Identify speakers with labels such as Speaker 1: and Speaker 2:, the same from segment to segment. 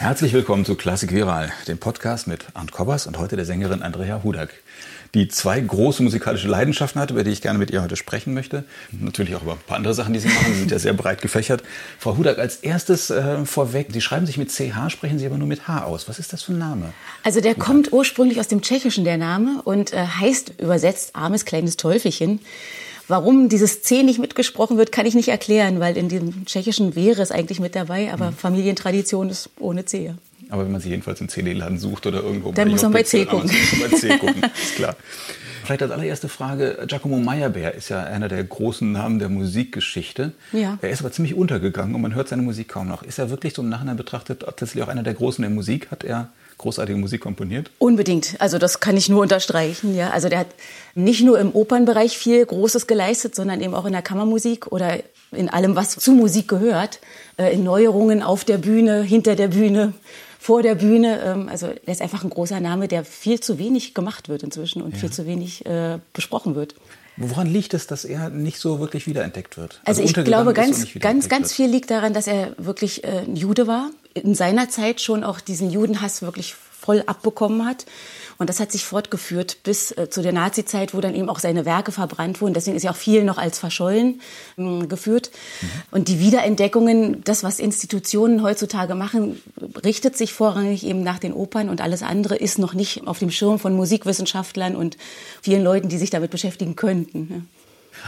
Speaker 1: Herzlich willkommen zu Klassik Viral, dem Podcast mit Arndt Kobbers und heute der Sängerin Andrea Hudak, die zwei große musikalische Leidenschaften hat, über die ich gerne mit ihr heute sprechen möchte. Natürlich auch über ein paar andere Sachen, die sie machen. Sie sind ja sehr breit gefächert. Frau Hudak, als erstes äh, vorweg, Sie schreiben sich mit CH, sprechen Sie aber nur mit H aus. Was ist das für ein Name?
Speaker 2: Also der Hudak. kommt ursprünglich aus dem Tschechischen, der Name, und äh, heißt übersetzt armes kleines Teufelchen. Warum dieses C nicht mitgesprochen wird, kann ich nicht erklären, weil in dem Tschechischen wäre es eigentlich mit dabei, aber mhm. Familientradition ist ohne C.
Speaker 1: Aber wenn man sie jedenfalls im CD-Laden sucht oder irgendwo
Speaker 2: Dann muss man bei C gucken.
Speaker 1: Bei C gucken, ist klar. Vielleicht als allererste Frage, Giacomo Meyerbeer ist ja einer der großen Namen der Musikgeschichte. Ja. Er ist aber ziemlich untergegangen und man hört seine Musik kaum noch. Ist er wirklich so im Nachhinein betrachtet tatsächlich auch einer der Großen der Musik? Hat er großartige Musik komponiert?
Speaker 2: Unbedingt. Also das kann ich nur unterstreichen. Ja, also der hat nicht nur im Opernbereich viel Großes geleistet, sondern eben auch in der Kammermusik oder in allem, was zu Musik gehört, äh, in Neuerungen auf der Bühne, hinter der Bühne, vor der Bühne. Ähm, also er ist einfach ein großer Name, der viel zu wenig gemacht wird inzwischen und ja. viel zu wenig äh, besprochen wird.
Speaker 1: Woran liegt es, dass er nicht so wirklich wiederentdeckt wird?
Speaker 2: Also, also ich glaube, ganz, ganz, ganz viel liegt daran, dass er wirklich äh, ein Jude war. In seiner Zeit schon auch diesen Judenhass wirklich voll abbekommen hat. Und das hat sich fortgeführt bis äh, zu der Nazi-Zeit, wo dann eben auch seine Werke verbrannt wurden. Deswegen ist ja auch viel noch als verschollen äh, geführt. Mhm. Und die Wiederentdeckungen, das, was Institutionen heutzutage machen, richtet sich vorrangig eben nach den Opern und alles andere ist noch nicht auf dem Schirm von Musikwissenschaftlern und vielen Leuten, die sich damit beschäftigen könnten. Ja.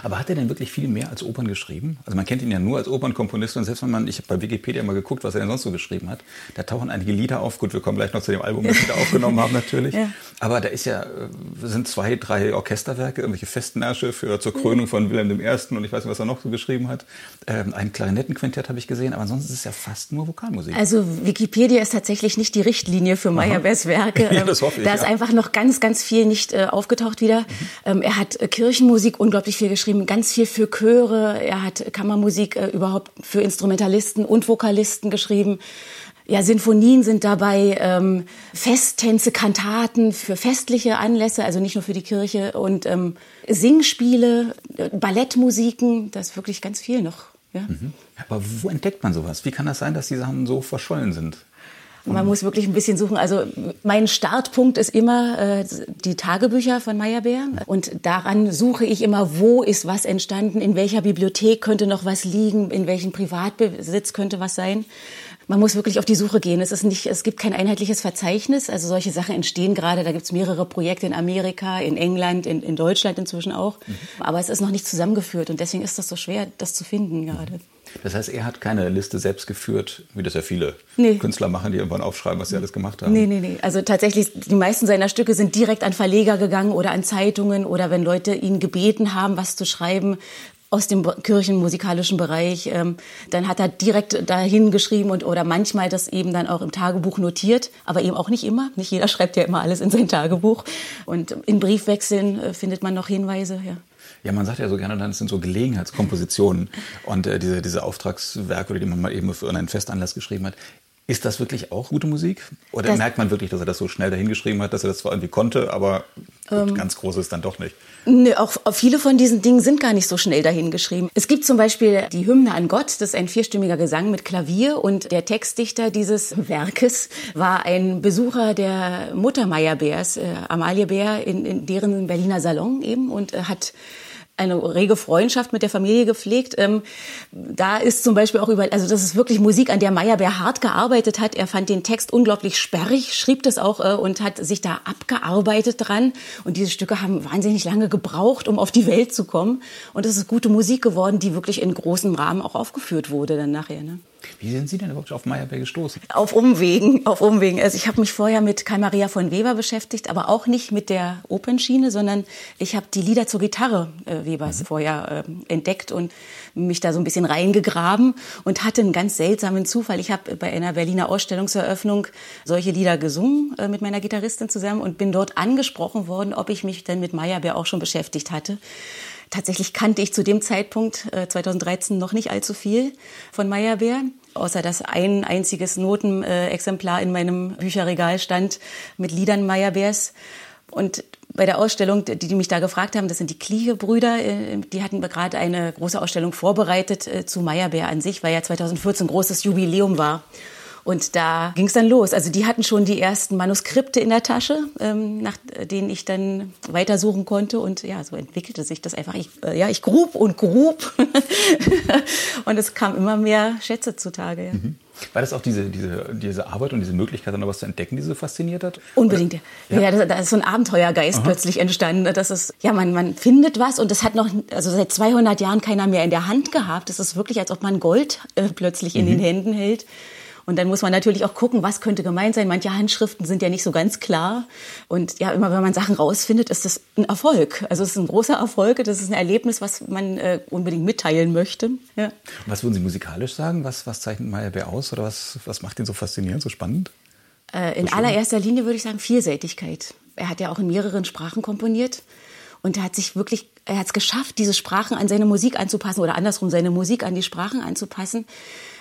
Speaker 1: Aber hat er denn wirklich viel mehr als Opern geschrieben? Also man kennt ihn ja nur als Opernkomponist und selbst wenn man, ich habe bei Wikipedia mal geguckt, was er denn sonst so geschrieben hat, da tauchen einige Lieder auf. Gut, wir kommen gleich noch zu dem Album, das sie da aufgenommen haben natürlich. Ja. Aber da ist ja, äh, sind zwei, drei Orchesterwerke, irgendwelche Festmärsche für zur Krönung von Wilhelm I. und ich weiß nicht, was er noch so geschrieben hat. Ähm, ein Klarinettenquintett habe ich gesehen, aber ansonsten ist es ja fast nur Vokalmusik.
Speaker 2: Also Wikipedia ist tatsächlich nicht die Richtlinie für Meyerbeers Werke. ja, das hoffe ich. Da ist ja. einfach noch ganz, ganz viel nicht äh, aufgetaucht wieder. Mhm. Ähm, er hat äh, Kirchenmusik unglaublich viel geschrieben geschrieben, ganz viel für Chöre. Er hat Kammermusik äh, überhaupt für Instrumentalisten und Vokalisten geschrieben. Ja, Sinfonien sind dabei, ähm, Festtänze, Kantaten für festliche Anlässe, also nicht nur für die Kirche und ähm, Singspiele, äh, Ballettmusiken, das ist wirklich ganz viel noch. Ja. Mhm.
Speaker 1: Aber wo entdeckt man sowas? Wie kann das sein, dass die Sachen so verschollen sind?
Speaker 2: Man muss wirklich ein bisschen suchen. Also mein Startpunkt ist immer äh, die Tagebücher von Meyerbeer. Und daran suche ich immer, wo ist was entstanden, in welcher Bibliothek könnte noch was liegen, in welchem Privatbesitz könnte was sein. Man muss wirklich auf die Suche gehen. Es, ist nicht, es gibt kein einheitliches Verzeichnis. Also solche Sachen entstehen gerade. Da gibt es mehrere Projekte in Amerika, in England, in, in Deutschland inzwischen auch. Mhm. Aber es ist noch nicht zusammengeführt. Und deswegen ist das so schwer, das zu finden gerade.
Speaker 1: Das heißt, er hat keine Liste selbst geführt, wie das ja viele nee. Künstler machen, die irgendwann aufschreiben, was sie alles gemacht haben.
Speaker 2: Nee, nee, nee. Also tatsächlich, die meisten seiner Stücke sind direkt an Verleger gegangen oder an Zeitungen oder wenn Leute ihn gebeten haben, was zu schreiben, aus dem kirchenmusikalischen Bereich, ähm, dann hat er direkt dahin geschrieben und oder manchmal das eben dann auch im Tagebuch notiert, aber eben auch nicht immer. Nicht jeder schreibt ja immer alles in sein Tagebuch. Und in Briefwechseln äh, findet man noch Hinweise. Ja.
Speaker 1: Ja, man sagt ja so gerne, dann sind so Gelegenheitskompositionen und äh, diese, diese Auftragswerke, die man mal eben für einen Festanlass geschrieben hat. Ist das wirklich auch gute Musik? Oder das merkt man wirklich, dass er das so schnell dahingeschrieben hat, dass er das zwar irgendwie konnte, aber ähm, ganz groß ist dann doch nicht?
Speaker 2: Nö, auch viele von diesen Dingen sind gar nicht so schnell dahingeschrieben. Es gibt zum Beispiel die Hymne an Gott, das ist ein vierstimmiger Gesang mit Klavier und der Textdichter dieses Werkes war ein Besucher der Mutter Meyerbeers, äh, Amalie Bär, in, in deren Berliner Salon eben und äh, hat eine rege Freundschaft mit der Familie gepflegt. Ähm, da ist zum Beispiel auch über, also das ist wirklich Musik, an der Meyerbeer hart gearbeitet hat. Er fand den Text unglaublich sperrig, schrieb das auch äh, und hat sich da abgearbeitet dran. Und diese Stücke haben wahnsinnig lange gebraucht, um auf die Welt zu kommen. Und es ist gute Musik geworden, die wirklich in großem Rahmen auch aufgeführt wurde dann nachher. Ne?
Speaker 1: Wie sind Sie denn überhaupt auf Meyerbeer gestoßen?
Speaker 2: Auf Umwegen, auf Umwegen. Also ich habe mich vorher mit Karl Maria von Weber beschäftigt, aber auch nicht mit der Opernschiene, sondern ich habe die Lieder zur Gitarre äh, Webers mhm. vorher äh, entdeckt und mich da so ein bisschen reingegraben und hatte einen ganz seltsamen Zufall. Ich habe bei einer Berliner Ausstellungseröffnung solche Lieder gesungen äh, mit meiner Gitarristin zusammen und bin dort angesprochen worden, ob ich mich denn mit Meyerbeer auch schon beschäftigt hatte. Tatsächlich kannte ich zu dem Zeitpunkt, äh, 2013, noch nicht allzu viel von Meyerbeer, außer dass ein einziges Notenexemplar in meinem Bücherregal stand mit Liedern Meyerbeers. Und bei der Ausstellung, die, die mich da gefragt haben, das sind die Kliege-Brüder, äh, die hatten gerade eine große Ausstellung vorbereitet äh, zu Meyerbeer an sich, weil ja 2014 großes Jubiläum war. Und da ging es dann los. Also die hatten schon die ersten Manuskripte in der Tasche, ähm, nach denen ich dann weitersuchen konnte. Und ja, so entwickelte sich das einfach. Ich, äh, ja, ich grub und grub. und es kam immer mehr Schätze zutage. Ja. Mhm.
Speaker 1: War das auch diese, diese, diese Arbeit und diese Möglichkeit, dann noch was zu entdecken, die so fasziniert hat?
Speaker 2: Unbedingt. Ja, ja da, ist so ein Abenteuergeist Aha. plötzlich entstanden. Das ist, ja, man, man findet was und das hat noch, also seit 200 Jahren keiner mehr in der Hand gehabt. Das ist wirklich, als ob man Gold äh, plötzlich in mhm. den Händen hält. Und dann muss man natürlich auch gucken, was könnte gemeint sein. Manche Handschriften sind ja nicht so ganz klar. Und ja, immer wenn man Sachen rausfindet, ist das ein Erfolg. Also es ist ein großer Erfolg. Das ist ein Erlebnis, was man äh, unbedingt mitteilen möchte. Ja.
Speaker 1: Was würden Sie musikalisch sagen? Was, was zeichnet Meyerbeer aus? Oder was, was macht ihn so faszinierend, so spannend?
Speaker 2: Äh, in allererster Linie würde ich sagen Vielseitigkeit. Er hat ja auch in mehreren Sprachen komponiert. Und er hat sich wirklich, er hat es geschafft, diese Sprachen an seine Musik anzupassen oder andersrum seine Musik an die Sprachen anzupassen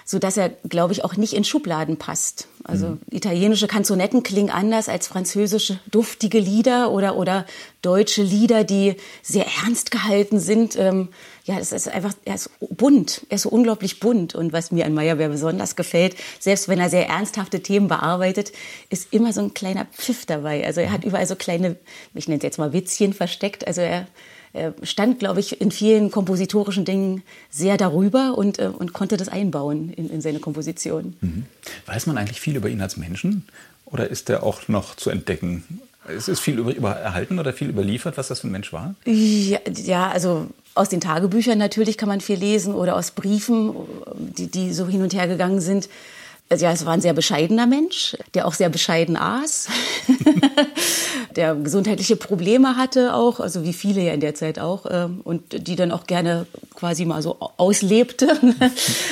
Speaker 2: so dass er, glaube ich, auch nicht in Schubladen passt. Also mhm. italienische Kanzonetten klingen anders als französische duftige Lieder oder oder deutsche Lieder, die sehr ernst gehalten sind. Ähm, ja, es ist einfach, er ist bunt, er ist so unglaublich bunt. Und was mir an Meyerbeer besonders gefällt, selbst wenn er sehr ernsthafte Themen bearbeitet, ist immer so ein kleiner Pfiff dabei. Also er hat überall so kleine, ich nenne es jetzt mal Witzchen versteckt. Also er er stand, glaube ich, in vielen kompositorischen Dingen sehr darüber und, äh, und konnte das einbauen in, in seine Komposition. Mhm.
Speaker 1: Weiß man eigentlich viel über ihn als Menschen oder ist er auch noch zu entdecken? Ist es viel über, über erhalten oder viel überliefert, was das für ein Mensch war?
Speaker 2: Ja, ja, also aus den Tagebüchern natürlich kann man viel lesen oder aus Briefen, die, die so hin und her gegangen sind. Also ja, es war ein sehr bescheidener Mensch, der auch sehr bescheiden aß, der gesundheitliche Probleme hatte auch, also wie viele ja in der Zeit auch, ähm, und die dann auch gerne quasi mal so auslebte.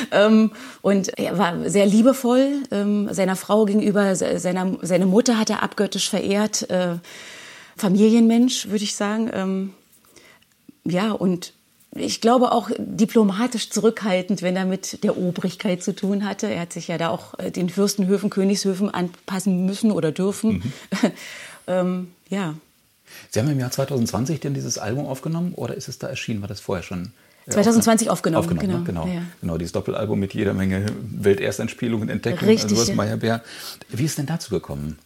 Speaker 2: Ähm, und er war sehr liebevoll ähm, seiner Frau gegenüber, seiner, seine Mutter hat er abgöttisch verehrt, äh, Familienmensch, würde ich sagen. Ja, und ich glaube auch diplomatisch zurückhaltend, wenn er mit der Obrigkeit zu tun hatte. Er hat sich ja da auch äh, den Fürstenhöfen, Königshöfen anpassen müssen oder dürfen. Mhm. ähm, ja.
Speaker 1: Sie haben im Jahr 2020 denn dieses Album aufgenommen oder ist es da erschienen? War das vorher schon?
Speaker 2: 2020 aufgenommen,
Speaker 1: aufgenommen genau. Ne? Genau, ja. genau, dieses Doppelalbum mit jeder Menge Weltersteinspielungen, Entdeckungen, Richtig, also Meyerbeer. Wie ist denn dazu gekommen?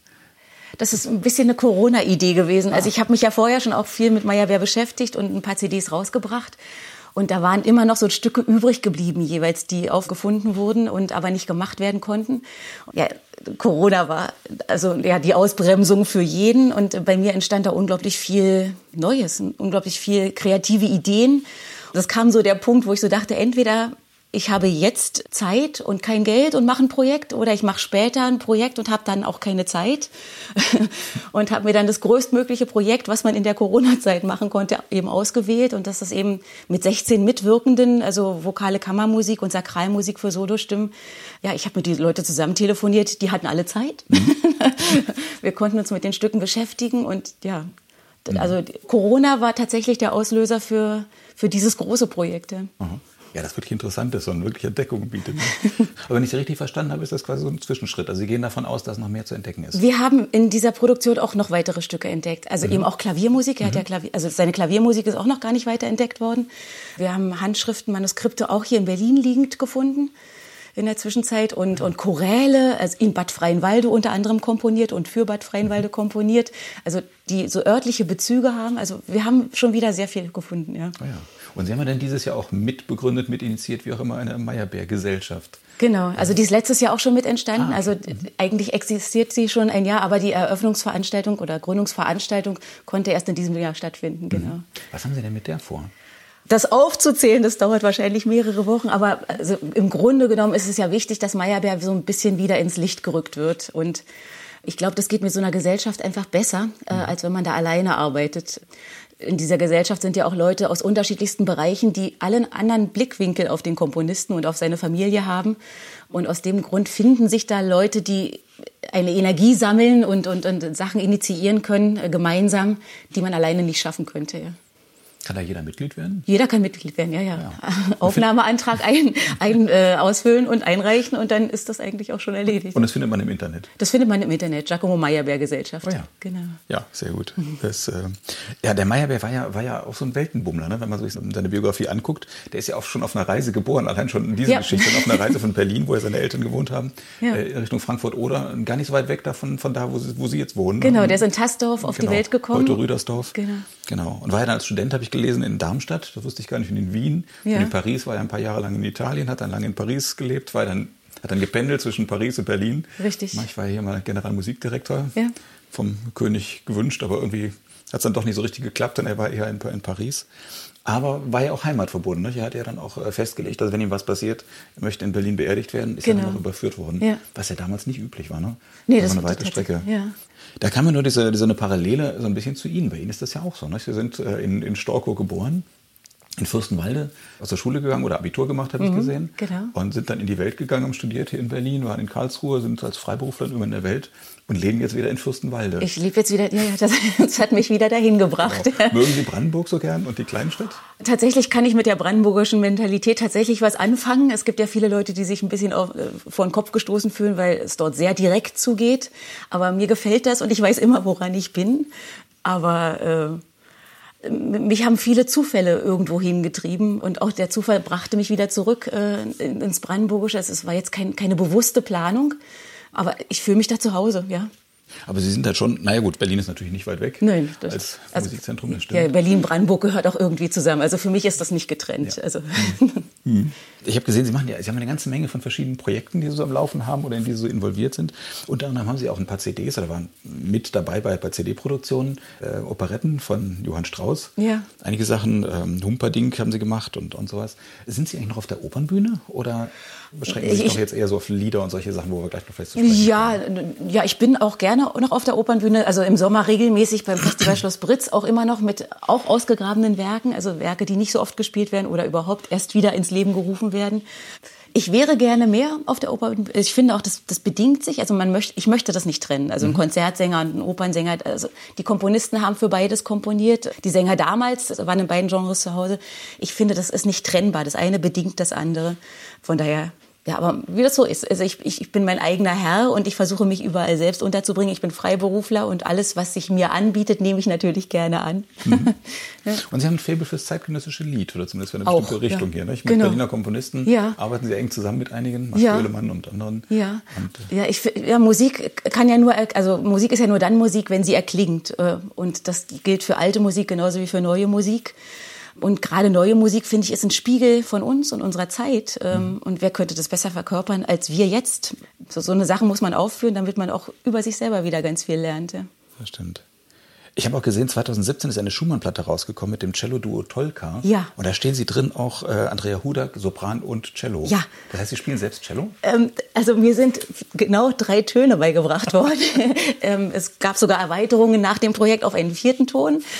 Speaker 2: Das ist ein bisschen eine Corona-Idee gewesen. Also ich habe mich ja vorher schon auch viel mit Meyerbeer beschäftigt und ein paar CDs rausgebracht. Und da waren immer noch so Stücke übrig geblieben, jeweils, die aufgefunden wurden und aber nicht gemacht werden konnten. Ja, Corona war also ja die Ausbremsung für jeden und bei mir entstand da unglaublich viel Neues, unglaublich viel kreative Ideen. Und das kam so der Punkt, wo ich so dachte, entweder ich habe jetzt Zeit und kein Geld und mache ein Projekt oder ich mache später ein Projekt und habe dann auch keine Zeit und habe mir dann das größtmögliche Projekt, was man in der Corona-Zeit machen konnte, eben ausgewählt und das ist eben mit 16 Mitwirkenden, also vokale Kammermusik und Sakralmusik für Solostimmen. Ja, ich habe mit die Leute zusammen telefoniert, die hatten alle Zeit. Mhm. Wir konnten uns mit den Stücken beschäftigen und ja, mhm. also Corona war tatsächlich der Auslöser für, für dieses große Projekt. Ja.
Speaker 1: Ja, das wirklich interessant ist und wirklich Entdeckungen bietet. Aber wenn ich Sie richtig verstanden habe, ist das quasi so ein Zwischenschritt. Also Sie gehen davon aus, dass noch mehr zu entdecken ist.
Speaker 2: Wir haben in dieser Produktion auch noch weitere Stücke entdeckt. Also mhm. eben auch Klaviermusik. Er mhm. hat ja Klavier, also seine Klaviermusik ist auch noch gar nicht weiter entdeckt worden. Wir haben Handschriften, Manuskripte auch hier in Berlin liegend gefunden in der Zwischenzeit und, und Choräle, also in Bad Freienwalde unter anderem komponiert und für Bad Freienwalde komponiert, also die so örtliche Bezüge haben. Also wir haben schon wieder sehr viel gefunden, ja.
Speaker 1: Oh ja. Und Sie haben ja dann dieses Jahr auch mitbegründet, mitinitiiert, wie auch immer, eine Meyerbeer-Gesellschaft.
Speaker 2: Genau, also die ist letztes Jahr auch schon mit entstanden. Ah, also eigentlich existiert sie schon ein Jahr, aber die Eröffnungsveranstaltung oder Gründungsveranstaltung konnte erst in diesem Jahr stattfinden. Genau. Mhm.
Speaker 1: Was haben Sie denn mit der vor?
Speaker 2: Das aufzuzählen, das dauert wahrscheinlich mehrere Wochen, aber also im Grunde genommen ist es ja wichtig, dass Meyerbeer so ein bisschen wieder ins Licht gerückt wird. Und ich glaube, das geht mit so einer Gesellschaft einfach besser, äh, mhm. als wenn man da alleine arbeitet in dieser Gesellschaft sind ja auch Leute aus unterschiedlichsten Bereichen, die allen anderen Blickwinkel auf den Komponisten und auf seine Familie haben. Und aus dem Grund finden sich da Leute, die eine Energie sammeln und, und, und Sachen initiieren können, äh, gemeinsam, die man alleine nicht schaffen könnte. Ja.
Speaker 1: Kann da jeder Mitglied werden?
Speaker 2: Jeder kann Mitglied werden, ja, ja. ja. Aufnahmeantrag ein, ein, äh, ausfüllen und einreichen und dann ist das eigentlich auch schon erledigt.
Speaker 1: Und das findet man im Internet?
Speaker 2: Das findet man im Internet, Giacomo Meyerbeer Gesellschaft.
Speaker 1: Oh ja. Genau. Ja, sehr gut. Das, äh, ja, der Meyerbeer war ja, war ja auch so ein Weltenbummler, ne? wenn man sich seine Biografie anguckt. Der ist ja auch schon auf einer Reise geboren, allein schon diese ja. Geschichte, auf einer Reise von Berlin, wo er seine Eltern gewohnt haben, ja. äh, Richtung Frankfurt oder gar nicht so weit weg davon, von da, wo sie, wo sie jetzt wohnen.
Speaker 2: Genau, der ist in Tassdorf auf
Speaker 1: genau.
Speaker 2: die Welt gekommen.
Speaker 1: Heute Rüdersdorf. Genau. Genau. Und war ja dann als Student, habe ich gelesen, in Darmstadt. Das wusste ich gar nicht. Und in Wien. Ja. Und in Paris war er ein paar Jahre lang in Italien, hat dann lange in Paris gelebt, war dann, hat dann gependelt zwischen Paris und Berlin.
Speaker 2: Richtig.
Speaker 1: Ich war hier mal Generalmusikdirektor. Ja. Vom König gewünscht, aber irgendwie hat es dann doch nicht so richtig geklappt. Und er war eher in, in Paris. Aber war ja auch heimatverbunden. Ne? Er hat ja dann auch äh, festgelegt, dass wenn ihm was passiert, er möchte in Berlin beerdigt werden, ist genau. er dann auch überführt worden. Ja. Was ja damals nicht üblich war. Ne?
Speaker 2: Nee, das,
Speaker 1: das
Speaker 2: war
Speaker 1: eine weite Strecke.
Speaker 2: Ja.
Speaker 1: Da kam mir nur diese, diese eine Parallele so ein bisschen zu Ihnen. Bei Ihnen ist das ja auch so. Ne? Sie sind äh, in, in Storkow geboren in Fürstenwalde aus der Schule gegangen oder Abitur gemacht, habe mhm, ich gesehen.
Speaker 2: Genau.
Speaker 1: Und sind dann in die Welt gegangen, haben studiert hier in Berlin, waren in Karlsruhe, sind als Freiberufler immer in der Welt und leben jetzt wieder in Fürstenwalde.
Speaker 2: Ich lebe jetzt wieder, ja, ja, das, das, hat mich wieder dahin gebracht.
Speaker 1: Genau. Mögen Sie Brandenburg so gern und die Kleinstadt?
Speaker 2: Tatsächlich kann ich mit der brandenburgischen Mentalität tatsächlich was anfangen. Es gibt ja viele Leute, die sich ein bisschen auf, äh, vor den Kopf gestoßen fühlen, weil es dort sehr direkt zugeht. Aber mir gefällt das und ich weiß immer, woran ich bin. Aber äh, mich haben viele Zufälle irgendwo hingetrieben und auch der Zufall brachte mich wieder zurück äh, ins Brandenburgische. Es war jetzt kein, keine bewusste Planung, aber ich fühle mich da zu Hause, ja.
Speaker 1: Aber Sie sind halt schon, naja gut, Berlin ist natürlich nicht weit weg
Speaker 2: Nein,
Speaker 1: das, als also, Musikzentrum.
Speaker 2: Das stimmt. Ja, Berlin-Brandenburg gehört auch irgendwie zusammen. Also für mich ist das nicht getrennt. Ja. Also.
Speaker 1: Hm. Ich habe gesehen, Sie machen ja, Sie haben eine ganze Menge von verschiedenen Projekten, die Sie so am Laufen haben oder in die Sie so involviert sind. Unter anderem haben Sie auch ein paar CDs oder waren mit dabei bei, bei CD-Produktionen, äh, Operetten von Johann Strauss.
Speaker 2: Ja.
Speaker 1: Einige Sachen, ähm, Humperdinck haben Sie gemacht und, und sowas. Sind Sie eigentlich noch auf der Opernbühne oder beschränken Sie sich ich, doch jetzt eher so auf Lieder und solche Sachen, wo wir gleich noch vielleicht zu sprechen
Speaker 2: Ja, ja, ich bin auch gerne noch auf der Opernbühne, also im Sommer regelmäßig beim Festival Schloss Britz, auch immer noch mit auch ausgegrabenen Werken, also Werke, die nicht so oft gespielt werden oder überhaupt erst wieder ins Leben gerufen werden. Ich wäre gerne mehr auf der Oper. Ich finde auch, das, das bedingt sich. Also man möchte, ich möchte das nicht trennen. Also ein mhm. Konzertsänger und ein Opernsänger. Also die Komponisten haben für beides komponiert. Die Sänger damals waren in beiden Genres zu Hause. Ich finde, das ist nicht trennbar. Das eine bedingt das andere. Von daher ja, aber wie das so ist. Also ich, ich, ich bin mein eigener Herr und ich versuche mich überall selbst unterzubringen. Ich bin Freiberufler und alles, was sich mir anbietet, nehme ich natürlich gerne an.
Speaker 1: Mhm. ja. Und Sie haben ein Faible fürs zeitgenössische Lied oder zumindest für eine bestimmte Auch, Richtung ja. hier. Nicht? Mit genau. Berliner Komponisten
Speaker 2: ja.
Speaker 1: arbeiten Sie eng zusammen mit einigen, Max ja. Oehlemann und anderen.
Speaker 2: Ja, und, äh ja, ich, ja, Musik kann ja nur, also Musik ist ja nur dann Musik, wenn sie erklingt. Äh, und das gilt für alte Musik genauso wie für neue Musik. Und gerade neue Musik, finde ich, ist ein Spiegel von uns und unserer Zeit. Ähm, mhm. Und wer könnte das besser verkörpern als wir jetzt? So, so eine Sache muss man aufführen, damit man auch über sich selber wieder ganz viel lernt. Ja.
Speaker 1: Das stimmt. Ich habe auch gesehen, 2017 ist eine Schumann-Platte rausgekommen mit dem Cello-Duo Tolka.
Speaker 2: Ja.
Speaker 1: Und da stehen Sie drin auch äh, Andrea Huder, Sopran und Cello.
Speaker 2: Ja.
Speaker 1: Das heißt, Sie spielen selbst Cello?
Speaker 2: Ähm, also mir sind genau drei Töne beigebracht worden. ähm, es gab sogar Erweiterungen nach dem Projekt auf einen vierten Ton.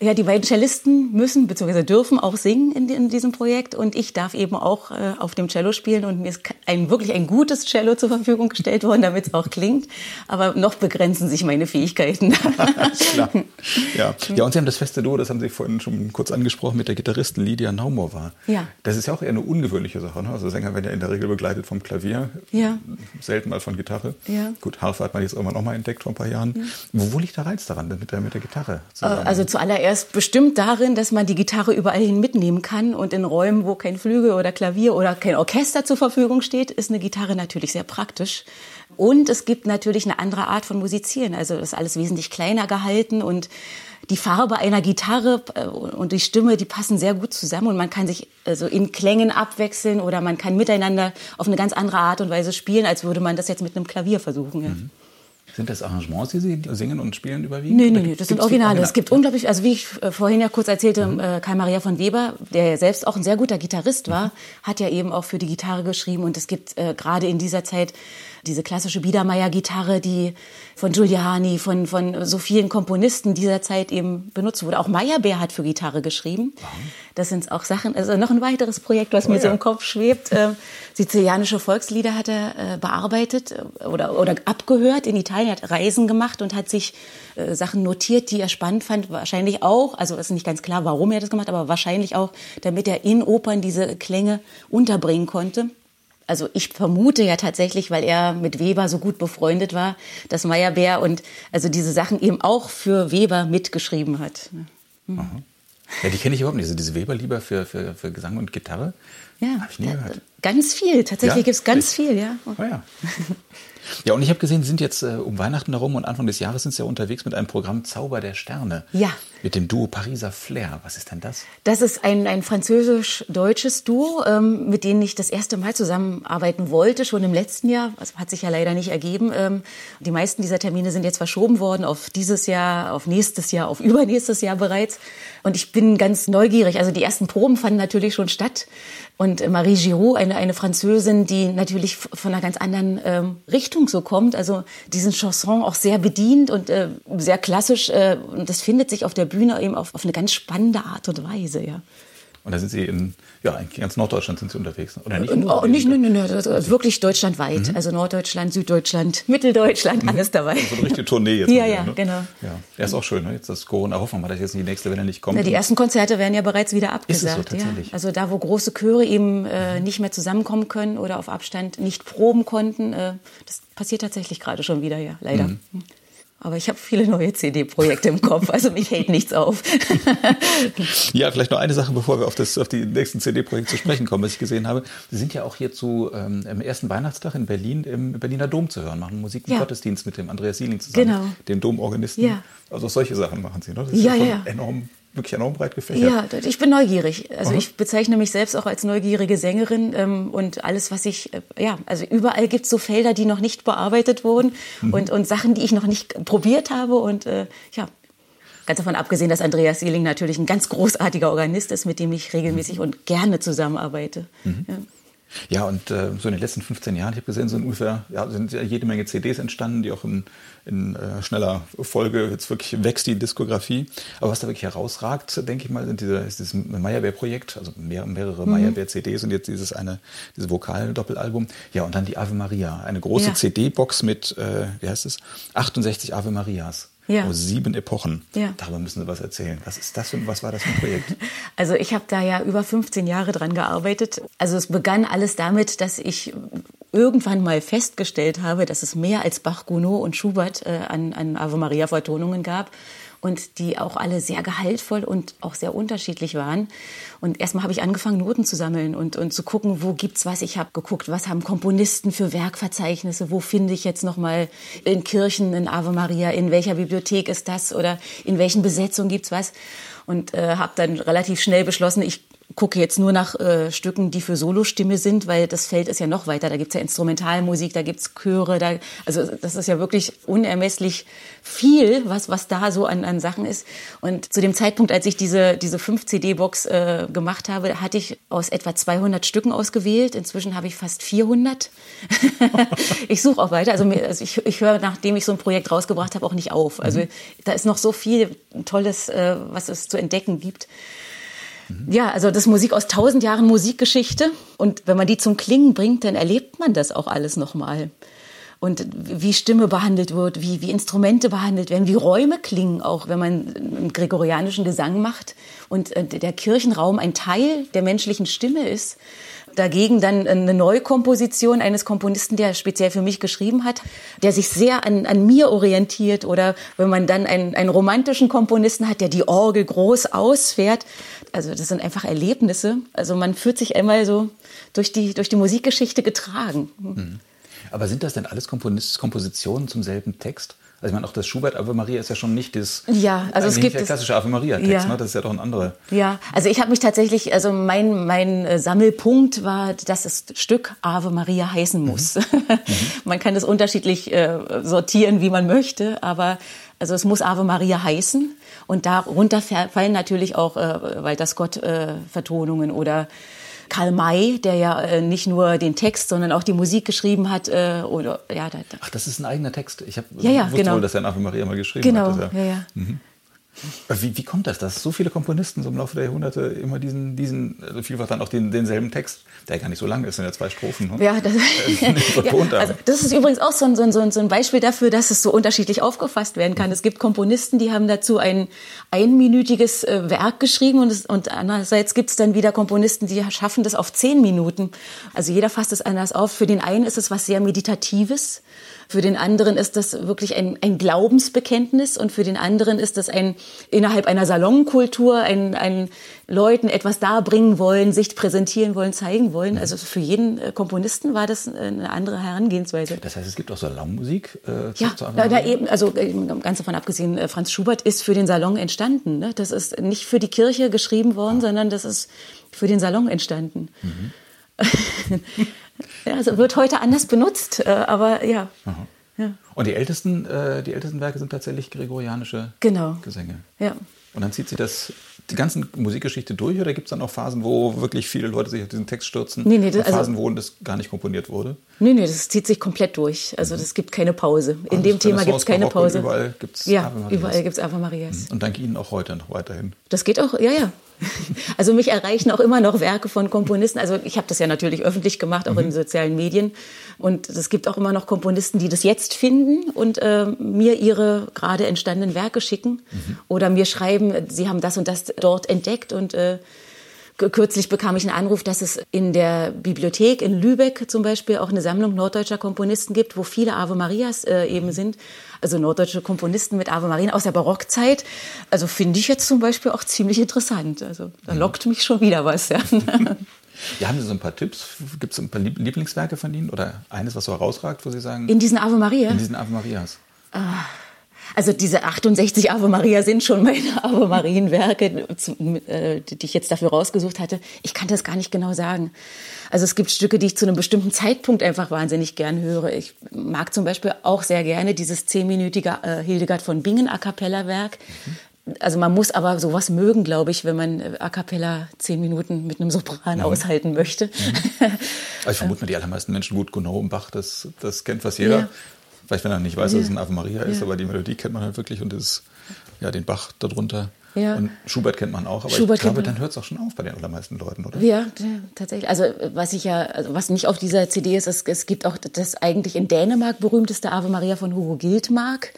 Speaker 2: Ja, die beiden Cellisten müssen bzw. dürfen auch singen in, in, diesem Projekt und ich darf eben auch äh, auf dem Cello spielen und mir ist ein wirklich ein gutes Cello zur Verfügung gestellt worden, damit es auch klingt. Aber noch begrenzen sich meine Fähigkeiten.
Speaker 1: Klar. Ja. ja, und Sie haben das feste Duo, das haben Sie vorhin schon kurz angesprochen, mit der Gitarristin Lydia Naumova.
Speaker 2: Ja.
Speaker 1: Das ist ja auch eher eine ungewöhnliche Sache. Ne? Also Sänger werden ja in der Regel begleitet vom Klavier,
Speaker 2: ja.
Speaker 1: selten mal von Gitarre.
Speaker 2: Ja.
Speaker 1: Gut, Harfe hat man jetzt irgendwann auch mal entdeckt vor ein paar Jahren. Ja. Wo, liegt der Reiz daran, mit der, mit der Gitarre?
Speaker 2: Zusammen? Also zuallererst er bestimmt darin, dass man die Gitarre überall hin mitnehmen kann und in Räumen, wo kein Flügel oder Klavier oder kein Orchester zur Verfügung steht, ist eine Gitarre natürlich sehr praktisch. Und es gibt natürlich eine andere Art von Musizieren. Also das ist alles wesentlich kleiner gehalten und die Farbe einer Gitarre äh, und die Stimme, die passen sehr gut zusammen und man kann sich also in Klängen abwechseln oder man kann miteinander auf eine ganz andere Art und Weise spielen, als würde man das jetzt mit einem Klavier versuchen. Ja. Mhm.
Speaker 1: Sind das Arrangements, die Sie singen und spielen überwiegend?
Speaker 2: Nein, nein, nee, das sind Originale. Es gibt unglaublich, also wie ich äh, vorhin ja kurz erzählte, mhm. äh, Karl Maria von Weber, der ja selbst auch ein sehr guter Gitarrist war, mhm. hat ja eben auch für die Gitarre geschrieben und es gibt äh, gerade in dieser Zeit diese klassische Biedermeier-Gitarre, die von Giuliani, von, von so vielen Komponisten dieser Zeit eben benutzt wurde. Auch Meyerbeer hat für Gitarre geschrieben. Das sind auch Sachen, also noch ein weiteres Projekt, was oh, mir ja. so im Kopf schwebt. Äh, sizilianische Volkslieder hat er äh, bearbeitet äh, oder, oder abgehört in Italien Er hat Reisen gemacht und hat sich äh, Sachen notiert, die er spannend fand. Wahrscheinlich auch, also es ist nicht ganz klar, warum er das gemacht hat, aber wahrscheinlich auch, damit er in Opern diese Klänge unterbringen konnte. Also ich vermute ja tatsächlich, weil er mit Weber so gut befreundet war, dass Meyerbeer und also diese Sachen eben auch für Weber mitgeschrieben hat.
Speaker 1: Mhm. Ja, die kenne ich überhaupt nicht. Also diese Weber-Lieber für, für, für Gesang und Gitarre.
Speaker 2: Ja, habe ich nie gehört. Ganz viel, tatsächlich ja? gibt es ganz viel, ja.
Speaker 1: Oh ja. Ja, und ich habe gesehen, Sie sind jetzt äh, um Weihnachten herum und Anfang des Jahres sind Sie ja unterwegs mit einem Programm Zauber der Sterne.
Speaker 2: Ja.
Speaker 1: Mit dem Duo Pariser Flair. Was ist denn das?
Speaker 2: Das ist ein, ein französisch-deutsches Duo, ähm, mit denen ich das erste Mal zusammenarbeiten wollte, schon im letzten Jahr. Das hat sich ja leider nicht ergeben. Ähm, die meisten dieser Termine sind jetzt verschoben worden auf dieses Jahr, auf nächstes Jahr, auf übernächstes Jahr bereits. Und ich bin ganz neugierig. Also die ersten Proben fanden natürlich schon statt. Und Marie Giraud, eine, eine Französin, die natürlich von einer ganz anderen ähm, Richtung so kommt, also diesen Chanson auch sehr bedient und äh, sehr klassisch. Äh, und das findet sich auf der Bühne eben auf, auf eine ganz spannende Art und Weise, ja.
Speaker 1: Und da sind Sie in, ja, in ganz Norddeutschland sind Sie unterwegs,
Speaker 2: oder nicht? Oh, nicht, nein, nein, nein, wirklich deutschlandweit. Mhm. Also Norddeutschland, Süddeutschland, Mitteldeutschland, mhm. alles dabei.
Speaker 1: So eine richtige Tournee jetzt.
Speaker 2: ja, ja, ne? genau.
Speaker 1: Ja, ja ist auch schön, ne? Jetzt das Corona, hoffen wir mal, dass jetzt die nächste Welle nicht kommt. Ja,
Speaker 2: die ersten Konzerte werden ja bereits wieder abgesagt.
Speaker 1: Ist es so, tatsächlich?
Speaker 2: Ja. Also da, wo große Chöre eben äh, nicht mehr zusammenkommen können oder auf Abstand nicht proben konnten, äh, das passiert tatsächlich gerade schon wieder, ja, leider. Mhm. Aber ich habe viele neue CD-Projekte im Kopf, also mich hält nichts auf.
Speaker 1: ja, vielleicht noch eine Sache, bevor wir auf, das, auf die nächsten CD-Projekte zu sprechen kommen, was ich gesehen habe. Sie sind ja auch hier zu ähm, am ersten Weihnachtstag in Berlin im Berliner Dom zu hören, machen Musik und ja. Gottesdienst mit dem Andreas Sieling zusammen,
Speaker 2: genau.
Speaker 1: dem Domorganisten. Ja. Also solche Sachen machen Sie, ne?
Speaker 2: Das ist ja, ja.
Speaker 1: enorm wirklich enorm breit gefächert.
Speaker 2: Ja, ich bin neugierig. Also Aha. ich bezeichne mich selbst auch als neugierige Sängerin ähm, und alles, was ich, äh, ja, also überall gibt es so Felder, die noch nicht bearbeitet wurden mhm. und, und Sachen, die ich noch nicht probiert habe und äh, ja, Ganz davon abgesehen, dass Andreas Seeling natürlich ein ganz großartiger Organist ist, mit dem ich regelmäßig mhm. und gerne zusammenarbeite. Mhm.
Speaker 1: Ja. Ja, und äh, so in den letzten 15 Jahren, ich habe gesehen, so ungefähr ja, sind ja jede Menge CDs entstanden, die auch in, in äh, schneller Folge jetzt wirklich wächst die Diskografie. Aber was da wirklich herausragt, denke ich mal, sind diese, ist dieses Meyerbeer-Projekt, also mehr, mehrere mhm. Meyerbeer-CDs und jetzt dieses eine, dieses Vokal-Doppelalbum. Ja, und dann die Ave Maria, eine große ja. CD-Box mit, äh, wie heißt es, 68 Ave Marias ja. aus sieben Epochen. Ja. Darüber müssen Sie was erzählen. Was ist das für, was war das für ein Projekt?
Speaker 2: Also ich habe da ja über 15 Jahre dran gearbeitet. Also es begann alles damit, dass ich irgendwann mal festgestellt habe, dass es mehr als Bach, Gounod und Schubert äh, an, an Ave Maria Vertonungen gab und die auch alle sehr gehaltvoll und auch sehr unterschiedlich waren. Und erstmal habe ich angefangen, Noten zu sammeln und, und zu gucken, wo gibt's was. Ich habe geguckt, was haben Komponisten für Werkverzeichnisse, wo finde ich jetzt nochmal in Kirchen in Ave Maria, in welcher Bibliothek ist das oder in welchen Besetzungen gibt's was. Und äh, habe dann relativ schnell beschlossen, ich gucke jetzt nur nach äh, Stücken, die für Solostimme sind, weil das Feld ist ja noch weiter. Da gibt's ja Instrumentalmusik, da gibt's Chöre, da, also das ist ja wirklich unermesslich viel, was, was da so an, an Sachen ist. Und zu dem Zeitpunkt, als ich diese, diese 5-CD-Box äh, gemacht habe, hatte ich aus etwa 200 Stücken ausgewählt. Inzwischen habe ich fast 400. ich suche auch weiter. Also, mir, also ich, ich höre, nachdem ich so ein Projekt rausgebracht habe, auch nicht auf. Also mhm. da ist noch so viel Tolles, äh, was es zu entdecken gibt. Ja, also das Musik aus tausend Jahren Musikgeschichte. Und wenn man die zum Klingen bringt, dann erlebt man das auch alles nochmal. Und wie Stimme behandelt wird, wie, wie Instrumente behandelt werden, wie Räume klingen, auch wenn man einen gregorianischen Gesang macht und äh, der Kirchenraum ein Teil der menschlichen Stimme ist. Dagegen dann eine Neukomposition eines Komponisten, der speziell für mich geschrieben hat, der sich sehr an, an mir orientiert. Oder wenn man dann einen, einen romantischen Komponisten hat, der die Orgel groß ausfährt. Also das sind einfach Erlebnisse. Also man fühlt sich einmal so durch die, durch die Musikgeschichte getragen.
Speaker 1: Mhm. Aber sind das denn alles Kompositionen zum selben Text? Also ich meine, auch das Schubert Ave Maria ist ja schon nicht das
Speaker 2: ja, also es gibt
Speaker 1: der klassische Ave Maria Text, ja. ne? das ist ja doch ein anderer.
Speaker 2: Ja, also ich habe mich tatsächlich, also mein mein äh, Sammelpunkt war, dass das Stück Ave Maria heißen muss. Mhm. mhm. man kann es unterschiedlich äh, sortieren, wie man möchte, aber also es muss Ave Maria heißen und darunter fallen natürlich auch äh, Walter Scott äh, Vertonungen oder Karl May, der ja äh, nicht nur den Text, sondern auch die Musik geschrieben hat. Äh, oder, ja,
Speaker 1: da, da. Ach, das ist ein eigener Text. Ich habe
Speaker 2: ja, ja,
Speaker 1: wusste
Speaker 2: genau.
Speaker 1: wohl, dass er Ave Maria mal geschrieben
Speaker 2: genau.
Speaker 1: hat. Genau,
Speaker 2: ja, ja. Mhm.
Speaker 1: Wie, wie kommt das, dass so viele Komponisten so im Laufe der Jahrhunderte immer diesen, diesen also vielfach dann auch den, denselben Text, der gar nicht so lang ist, sind ja zwei Strophen,
Speaker 2: ne? ja, das, ja, also das ist übrigens auch so ein, so, ein, so ein Beispiel dafür, dass es so unterschiedlich aufgefasst werden kann. Es gibt Komponisten, die haben dazu ein einminütiges äh, Werk geschrieben und, es, und andererseits gibt es dann wieder Komponisten, die schaffen das auf zehn Minuten. Also jeder fasst es anders auf. Für den einen ist es was sehr Meditatives für den anderen ist das wirklich ein, ein Glaubensbekenntnis und für den anderen ist das ein innerhalb einer Salonkultur, ein, ein Leuten etwas darbringen wollen, sich präsentieren wollen, zeigen wollen. Also für jeden äh, Komponisten war das eine andere Herangehensweise.
Speaker 1: Das heißt, es gibt auch Salonmusik?
Speaker 2: Äh, ja, da, da eben, also äh, ganz davon abgesehen, äh, Franz Schubert ist für den Salon entstanden. Ne? Das ist nicht für die Kirche geschrieben worden, ja. sondern das ist für den Salon entstanden. Mhm. Ja, also wird heute anders benutzt, äh, aber ja.
Speaker 1: ja. Und die ältesten, äh, die ältesten Werke sind tatsächlich gregorianische
Speaker 2: genau.
Speaker 1: Gesänge.
Speaker 2: Ja.
Speaker 1: Und dann zieht sie das die ganze Musikgeschichte durch oder gibt es dann auch Phasen, wo wirklich viele Leute sich auf diesen Text stürzen?
Speaker 2: Nee, nee, das,
Speaker 1: also Phasen, wo das gar nicht komponiert wurde?
Speaker 2: Nee, nee, das zieht sich komplett durch. Also es gibt keine Pause. In also dem Thema gibt es keine Pause.
Speaker 1: Überall gibt es
Speaker 2: ja, Ave Marias. überall gibt es Ave Marias.
Speaker 1: Und dank Ihnen auch heute noch weiterhin.
Speaker 2: Das geht auch, ja, ja. Also mich erreichen auch immer noch Werke von Komponisten. Also ich habe das ja natürlich öffentlich gemacht, auch mhm. in den sozialen Medien. Und es gibt auch immer noch Komponisten, die das jetzt finden und äh, mir ihre gerade entstandenen Werke schicken mhm. oder mir schreiben, sie haben das und das dort entdeckt und äh, Kürzlich bekam ich einen Anruf, dass es in der Bibliothek in Lübeck zum Beispiel auch eine Sammlung norddeutscher Komponisten gibt, wo viele Ave Marias äh, eben sind. Also norddeutsche Komponisten mit Ave Marien aus der Barockzeit. Also finde ich jetzt zum Beispiel auch ziemlich interessant. Also da mhm. lockt mich schon wieder was. Ja.
Speaker 1: Ja, haben Sie so ein paar Tipps? Gibt es ein paar Lieblingswerke von Ihnen oder eines, was so herausragt, wo Sie sagen?
Speaker 2: In diesen Ave Maria?
Speaker 1: In diesen Ave Marias.
Speaker 2: Ah. Also diese 68 Ave Maria sind schon meine Ave Marienwerke, äh, die ich jetzt dafür rausgesucht hatte. Ich kann das gar nicht genau sagen. Also es gibt Stücke, die ich zu einem bestimmten Zeitpunkt einfach wahnsinnig gern höre. Ich mag zum Beispiel auch sehr gerne dieses zehnminütige äh, Hildegard von Bingen A Cappella Werk. Also man muss aber sowas mögen, glaube ich, wenn man äh, A Cappella zehn Minuten mit einem Sopran mhm. aushalten möchte. Mhm.
Speaker 1: Also ich vermute mal, die allermeisten Menschen gut und Bach, das, das kennt fast jeder. Ja. Vielleicht, wenn er nicht weiß, ja. dass es ein Ave Maria ist, ja. aber die Melodie kennt man halt wirklich und das, ja, den Bach darunter. Ja. Und Schubert kennt man auch, aber Schubert ich glaube, dann hört es auch schon auf bei den allermeisten Leuten, oder?
Speaker 2: Ja, tatsächlich. Also was ich ja, also was nicht auf dieser CD ist, es, es gibt auch das eigentlich in Dänemark berühmteste Ave Maria von Hugo Gildmark.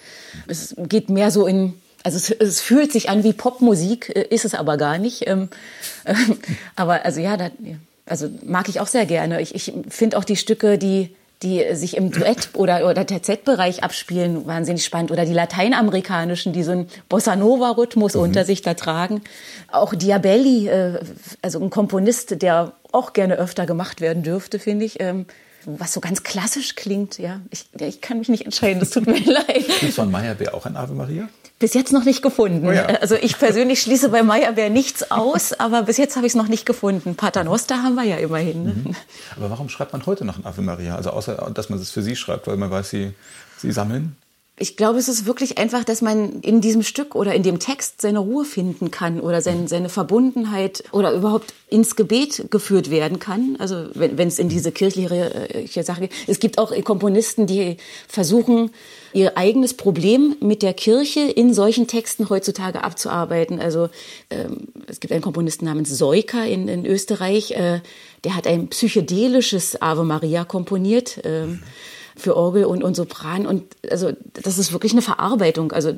Speaker 2: Es geht mehr so in also es, es, fühlt sich an wie Popmusik, äh, ist es aber gar nicht. Ähm, äh, aber also ja, da, also mag ich auch sehr gerne. Ich, ich finde auch die Stücke, die die sich im Duett oder, oder TZ-Bereich abspielen, wahnsinnig spannend. Oder die lateinamerikanischen, die so einen Bossa Nova-Rhythmus mhm. unter sich da tragen. Auch Diabelli, äh, also ein Komponist, der auch gerne öfter gemacht werden dürfte, finde ich. Was so ganz klassisch klingt, ja. Ich, ich kann mich nicht entscheiden, das tut mir leid.
Speaker 1: Ist von Meyerbeer auch ein Ave Maria?
Speaker 2: Bis jetzt noch nicht gefunden. Oh ja. Also ich persönlich schließe bei Meyerbeer nichts aus, aber bis jetzt habe ich es noch nicht gefunden. Paternoster haben wir ja immerhin. Ne? Mhm.
Speaker 1: Aber warum schreibt man heute noch ein Ave Maria? Also außer, dass man es für Sie schreibt, weil man weiß, Sie, Sie sammeln?
Speaker 2: Ich glaube, es ist wirklich einfach, dass man in diesem Stück oder in dem Text seine Ruhe finden kann oder sein, seine Verbundenheit oder überhaupt ins Gebet geführt werden kann. Also wenn es in diese kirchliche äh, Sache geht. Es gibt auch Komponisten, die versuchen, ihr eigenes Problem mit der Kirche in solchen Texten heutzutage abzuarbeiten. Also ähm, es gibt einen Komponisten namens Seuker in, in Österreich, äh, der hat ein psychedelisches Ave Maria komponiert. Ähm, für Orgel und, und Sopran. Und also das ist wirklich eine Verarbeitung. Also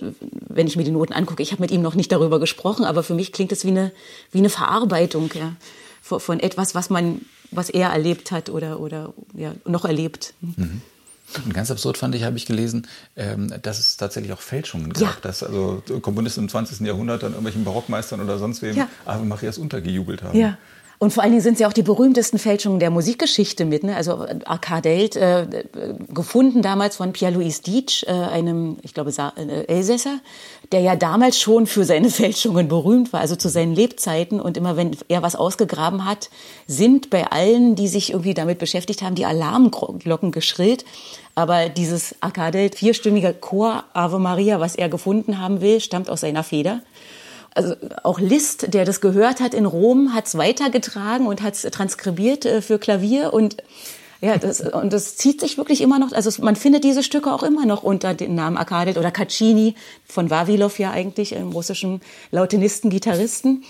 Speaker 2: wenn ich mir die Noten angucke, ich habe mit ihm noch nicht darüber gesprochen, aber für mich klingt das wie eine, wie eine Verarbeitung ja, von, von etwas, was man, was er erlebt hat oder, oder ja, noch erlebt. Mhm.
Speaker 1: Und ganz absurd fand ich, habe ich gelesen, ähm, dass es tatsächlich auch Fälschungen gab, ja. dass also Komponisten im 20. Jahrhundert dann irgendwelchen Barockmeistern oder sonst wem ja. Ave Marias untergejubelt haben.
Speaker 2: Ja. Und vor allen Dingen sind sie auch die berühmtesten Fälschungen der Musikgeschichte mit. Ne? Also Arcadelt, äh, gefunden damals von Pierre-Louis Dietsch, äh, einem, ich glaube, Sa äh, Elsässer, der ja damals schon für seine Fälschungen berühmt war, also zu seinen Lebzeiten. Und immer wenn er was ausgegraben hat, sind bei allen, die sich irgendwie damit beschäftigt haben, die Alarmglocken geschrillt. Aber dieses Arcadelt, vierstimmige Chor Ave Maria, was er gefunden haben will, stammt aus seiner Feder also auch Liszt, der das gehört hat in Rom, hat es weitergetragen und hat es transkribiert äh, für Klavier und Ja, das, und das zieht sich wirklich immer noch. Also man findet diese Stücke auch immer noch unter dem Namen Arkadit oder Caccini von Vavilov ja eigentlich, einem russischen Lautenisten, Gitarristen.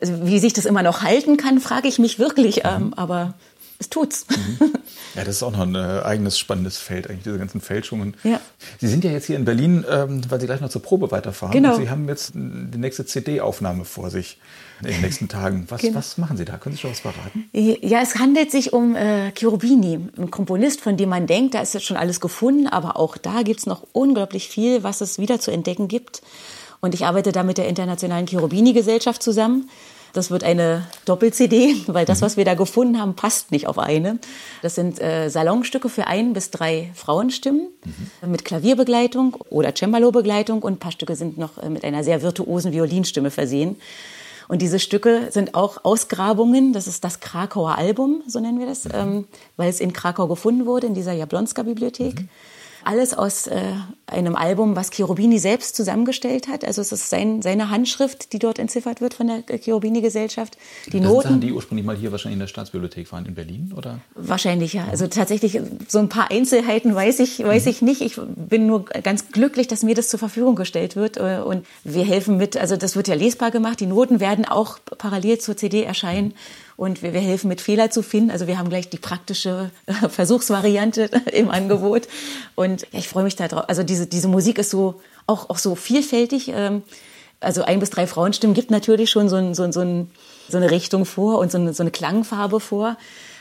Speaker 2: Also wie sich das immer noch halten kann, frage ich mich wirklich. Ähm, aber es tut's. Mhm.
Speaker 1: Ja, das ist auch noch ein äh, eigenes spannendes Feld, eigentlich diese ganzen Fälschungen. Ja. Sie sind ja jetzt hier in Berlin, ähm, weil Sie gleich noch zur Probe weiterfahren. Genau. Sie haben jetzt die nächste CD-Aufnahme vor sich in den nächsten Tagen. Was, genau. was machen Sie da? Können Sie schon was verraten?
Speaker 2: Ja, es handelt sich um äh, Cherubini, ein Komponist, von dem man denkt, da ist jetzt schon alles gefunden, aber auch da gibt's noch unglaublich viel, was es wieder zu entdecken gibt. Und ich arbeite da mit der Internationalen Cherubini-Gesellschaft zusammen. Das wird eine Doppel-CD, weil das, mhm. was wir da gefunden haben, passt nicht auf eine. Das sind äh, Salonstücke für ein bis drei Frauenstimmen mhm. mit Klavierbegleitung oder Cembalo-Begleitung und ein paar Stücke sind noch äh, mit einer sehr virtuosen Violinstimme versehen. Und diese Stücke sind auch Ausgrabungen. Das ist das Krakauer Album, so nennen wir das, mhm. ähm, weil es in Krakau gefunden wurde, in dieser Jablonska-Bibliothek. Mhm alles aus äh, einem Album, was Cherubini selbst zusammengestellt hat. Also es ist sein, seine Handschrift, die dort entziffert wird von der Cherubini-Gesellschaft.
Speaker 1: Die das Noten. Sachen, die ursprünglich mal hier wahrscheinlich in der Staatsbibliothek waren in Berlin, oder?
Speaker 2: Wahrscheinlich, ja. Also tatsächlich, so ein paar Einzelheiten weiß ich, weiß mhm. ich nicht. Ich bin nur ganz glücklich, dass mir das zur Verfügung gestellt wird. Und wir helfen mit, also das wird ja lesbar gemacht. Die Noten werden auch parallel zur CD erscheinen. Mhm und wir, wir helfen mit Fehler zu finden. Also wir haben gleich die praktische äh, Versuchsvariante im Angebot und ja, ich freue mich da drauf. Also diese, diese Musik ist so auch, auch so vielfältig. Ähm, also ein bis drei Frauenstimmen gibt natürlich schon so, ein, so, ein, so, ein, so eine Richtung vor und so eine, so eine Klangfarbe vor.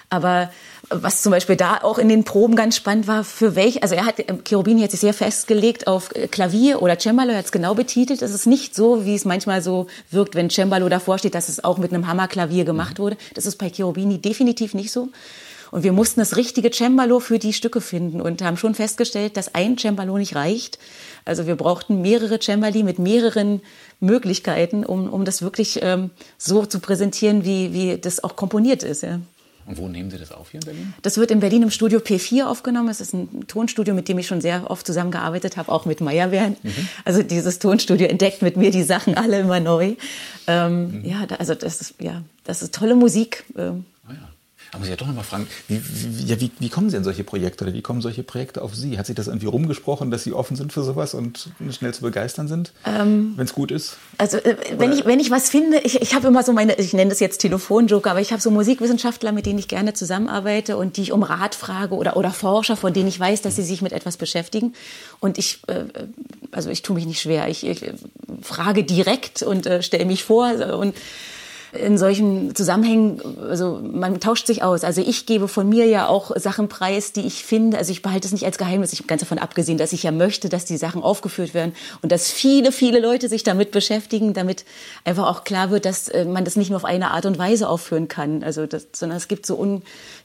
Speaker 2: Aber was zum Beispiel da auch in den Proben ganz spannend war, für welche, also er hat, Cherubini hat sich sehr festgelegt auf Klavier oder Cembalo, er hat es genau betitelt. Es ist nicht so, wie es manchmal so wirkt, wenn Cembalo davor steht, dass es auch mit einem Hammerklavier gemacht wurde. Das ist bei Cherubini definitiv nicht so. Und wir mussten das richtige Cembalo für die Stücke finden und haben schon festgestellt, dass ein Cembalo nicht reicht. Also wir brauchten mehrere Cembali mit mehreren Möglichkeiten, um, um das wirklich ähm, so zu präsentieren, wie, wie das auch komponiert ist. Ja.
Speaker 1: Und wo nehmen Sie das auf hier in Berlin?
Speaker 2: Das wird in Berlin im Studio P4 aufgenommen. Es ist ein Tonstudio, mit dem ich schon sehr oft zusammengearbeitet habe, auch mit Meyerbeeren. Mhm. Also dieses Tonstudio entdeckt mit mir die Sachen alle immer neu. Ähm, mhm. Ja, also das ist ja, das ist tolle Musik. Ähm,
Speaker 1: da muss ich ja doch nochmal fragen, wie, wie, ja, wie, wie kommen Sie in solche Projekte oder wie kommen solche Projekte auf Sie? Hat sich das irgendwie rumgesprochen, dass Sie offen sind für sowas und schnell zu begeistern sind, ähm, wenn es gut ist?
Speaker 2: Also äh, wenn ich, wenn ich was finde, ich, ich habe immer so meine, ich nenne das jetzt Telefonjoker, aber ich habe so Musikwissenschaftler, mit denen ich gerne zusammenarbeite und die ich um Rat frage oder, oder Forscher, von denen ich weiß, dass sie sich mit etwas beschäftigen. Und ich, äh, also ich tue mich nicht schwer. Ich, ich frage direkt und äh, stelle mich vor und in solchen Zusammenhängen, also man tauscht sich aus. Also ich gebe von mir ja auch Sachen preis, die ich finde, also ich behalte es nicht als Geheimnis, ich habe ganz davon abgesehen, dass ich ja möchte, dass die Sachen aufgeführt werden und dass viele, viele Leute sich damit beschäftigen, damit einfach auch klar wird, dass äh, man das nicht nur auf eine Art und Weise aufführen kann. Also das, sondern es gibt so un,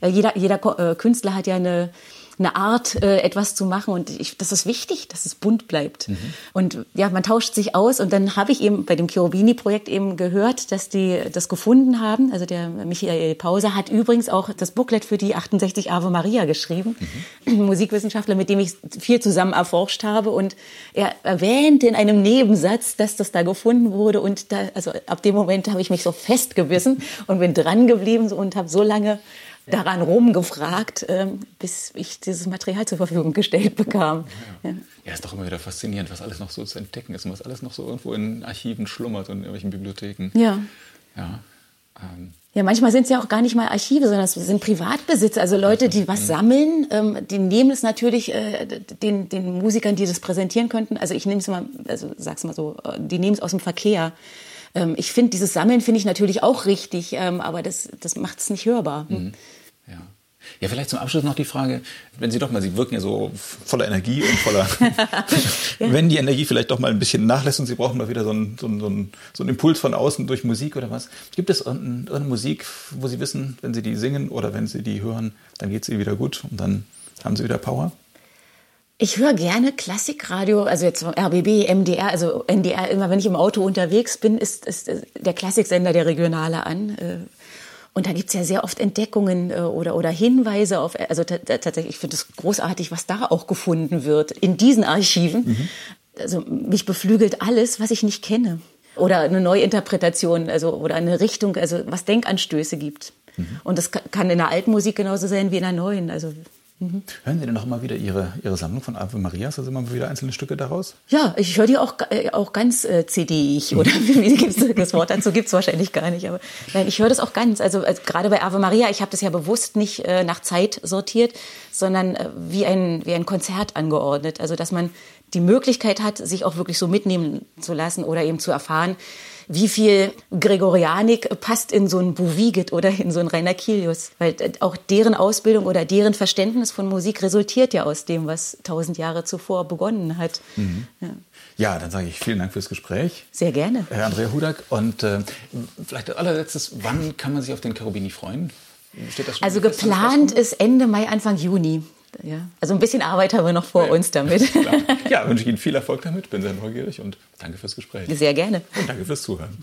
Speaker 2: jeder, jeder äh, Künstler hat ja eine eine Art, äh, etwas zu machen. Und ich, das ist wichtig, dass es bunt bleibt. Mhm. Und ja, man tauscht sich aus. Und dann habe ich eben bei dem Cherubini-Projekt eben gehört, dass die das gefunden haben. Also der Michael Pause hat übrigens auch das Booklet für die 68 Ave Maria geschrieben. Mhm. Musikwissenschaftler, mit dem ich viel zusammen erforscht habe. Und er erwähnt in einem Nebensatz, dass das da gefunden wurde. Und da, also ab dem Moment habe ich mich so festgebissen und bin dran geblieben und habe so lange daran rumgefragt, ähm, bis ich dieses Material zur Verfügung gestellt bekam.
Speaker 1: Ja, ja. ist doch immer wieder faszinierend, was alles noch so zu entdecken ist und was alles noch so irgendwo in Archiven schlummert und in irgendwelchen Bibliotheken.
Speaker 2: Ja. Ja. Ähm. Ja, manchmal sind es ja auch gar nicht mal Archive, sondern es sind Privatbesitz. Also Leute, die was mhm. sammeln, ähm, die nehmen es natürlich äh, den, den Musikern, die das präsentieren könnten. Also ich nehme es mal, also sag's mal so, äh, die nehmen es aus dem Verkehr. Ähm, ich finde dieses Sammeln finde ich natürlich auch richtig, ähm, aber das, das macht es nicht hörbar.
Speaker 1: Mhm. Ja. Ja, vielleicht zum Abschluss noch die Frage, wenn Sie doch mal, Sie wirken ja so voller Energie und voller, ja. wenn die Energie vielleicht doch mal ein bisschen nachlässt und Sie brauchen mal wieder so einen, so, einen, so einen Impuls von außen durch Musik oder was. Gibt es irgendeine Musik, wo Sie wissen, wenn Sie die singen oder wenn Sie die hören, dann geht es Ihnen wieder gut und dann haben Sie wieder Power?
Speaker 2: Ich höre gerne Klassikradio, also jetzt RBB, MDR, also NDR, immer wenn ich im Auto unterwegs bin, ist, ist der Klassiksender der Regionale an. Äh, und da gibt's ja sehr oft Entdeckungen äh, oder, oder Hinweise auf, also tatsächlich, ich finde es großartig, was da auch gefunden wird in diesen Archiven. Mhm. Also mich beflügelt alles, was ich nicht kenne. Oder eine Neuinterpretation, also oder eine Richtung, also was Denkanstöße gibt. Mhm. Und das kann in der alten Musik genauso sein wie in der neuen. Also
Speaker 1: Mhm. Hören Sie denn noch mal wieder Ihre, Ihre Sammlung von Ave Marias, also immer wieder einzelne Stücke daraus?
Speaker 2: Ja, ich höre die auch, äh, auch ganz äh, CD-ig, oder wie gibt's das Wort dazu gibt es wahrscheinlich gar nicht. Aber nein, ich höre das auch ganz. Also, also gerade bei Ave Maria, ich habe das ja bewusst nicht äh, nach Zeit sortiert, sondern äh, wie, ein, wie ein Konzert angeordnet. Also dass man die Möglichkeit hat, sich auch wirklich so mitnehmen zu lassen oder eben zu erfahren, wie viel Gregorianik passt in so ein Bouvigit oder in so ein Rainer Kilius. Weil äh, auch deren Ausbildung oder deren Verständnis von Musik resultiert ja aus dem, was tausend Jahre zuvor begonnen hat.
Speaker 1: Mhm. Ja. Ja, dann sage ich vielen Dank fürs Gespräch.
Speaker 2: Sehr gerne.
Speaker 1: Herr Andrea Hudak. Und äh, vielleicht allerletztes, wann kann man sich auf den Cherubini freuen?
Speaker 2: also geplant ist Ende Mai, Anfang Juni. Ja. Also ein bisschen Arbeit haben wir noch vor ja, uns damit.
Speaker 1: Ja, wünsche ich Ihnen viel Erfolg damit. Bin sehr neugierig und danke fürs Gespräch.
Speaker 2: Sehr gerne.
Speaker 1: Und danke fürs Zuhören.